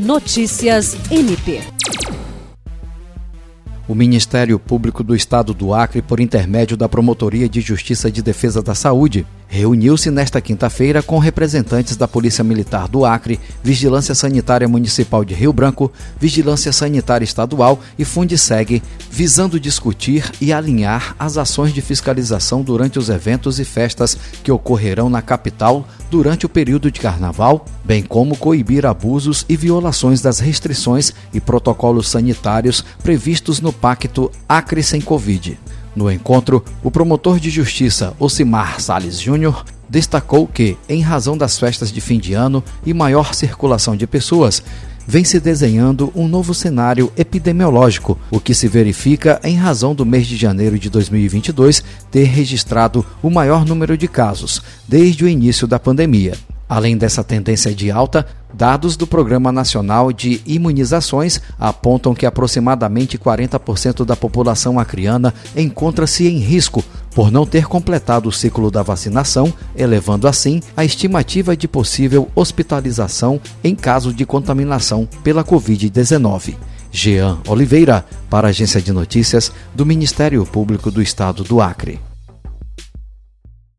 Notícias MP. O Ministério Público do Estado do Acre, por intermédio da Promotoria de Justiça de Defesa da Saúde, reuniu-se nesta quinta-feira com representantes da Polícia Militar do Acre, Vigilância Sanitária Municipal de Rio Branco, Vigilância Sanitária Estadual e Fundeseg, visando discutir e alinhar as ações de fiscalização durante os eventos e festas que ocorrerão na capital durante o período de carnaval, bem como coibir abusos e violações das restrições e protocolos sanitários previstos no Pacto Acre Sem Covid. No encontro, o promotor de justiça Ocimar Sales Júnior destacou que, em razão das festas de fim de ano e maior circulação de pessoas, vem se desenhando um novo cenário epidemiológico, o que se verifica em razão do mês de janeiro de 2022 ter registrado o maior número de casos desde o início da pandemia. Além dessa tendência de alta, dados do Programa Nacional de Imunizações apontam que aproximadamente 40% da população acriana encontra-se em risco por não ter completado o ciclo da vacinação, elevando assim a estimativa de possível hospitalização em caso de contaminação pela Covid-19. Jean Oliveira, para a Agência de Notícias do Ministério Público do Estado do Acre.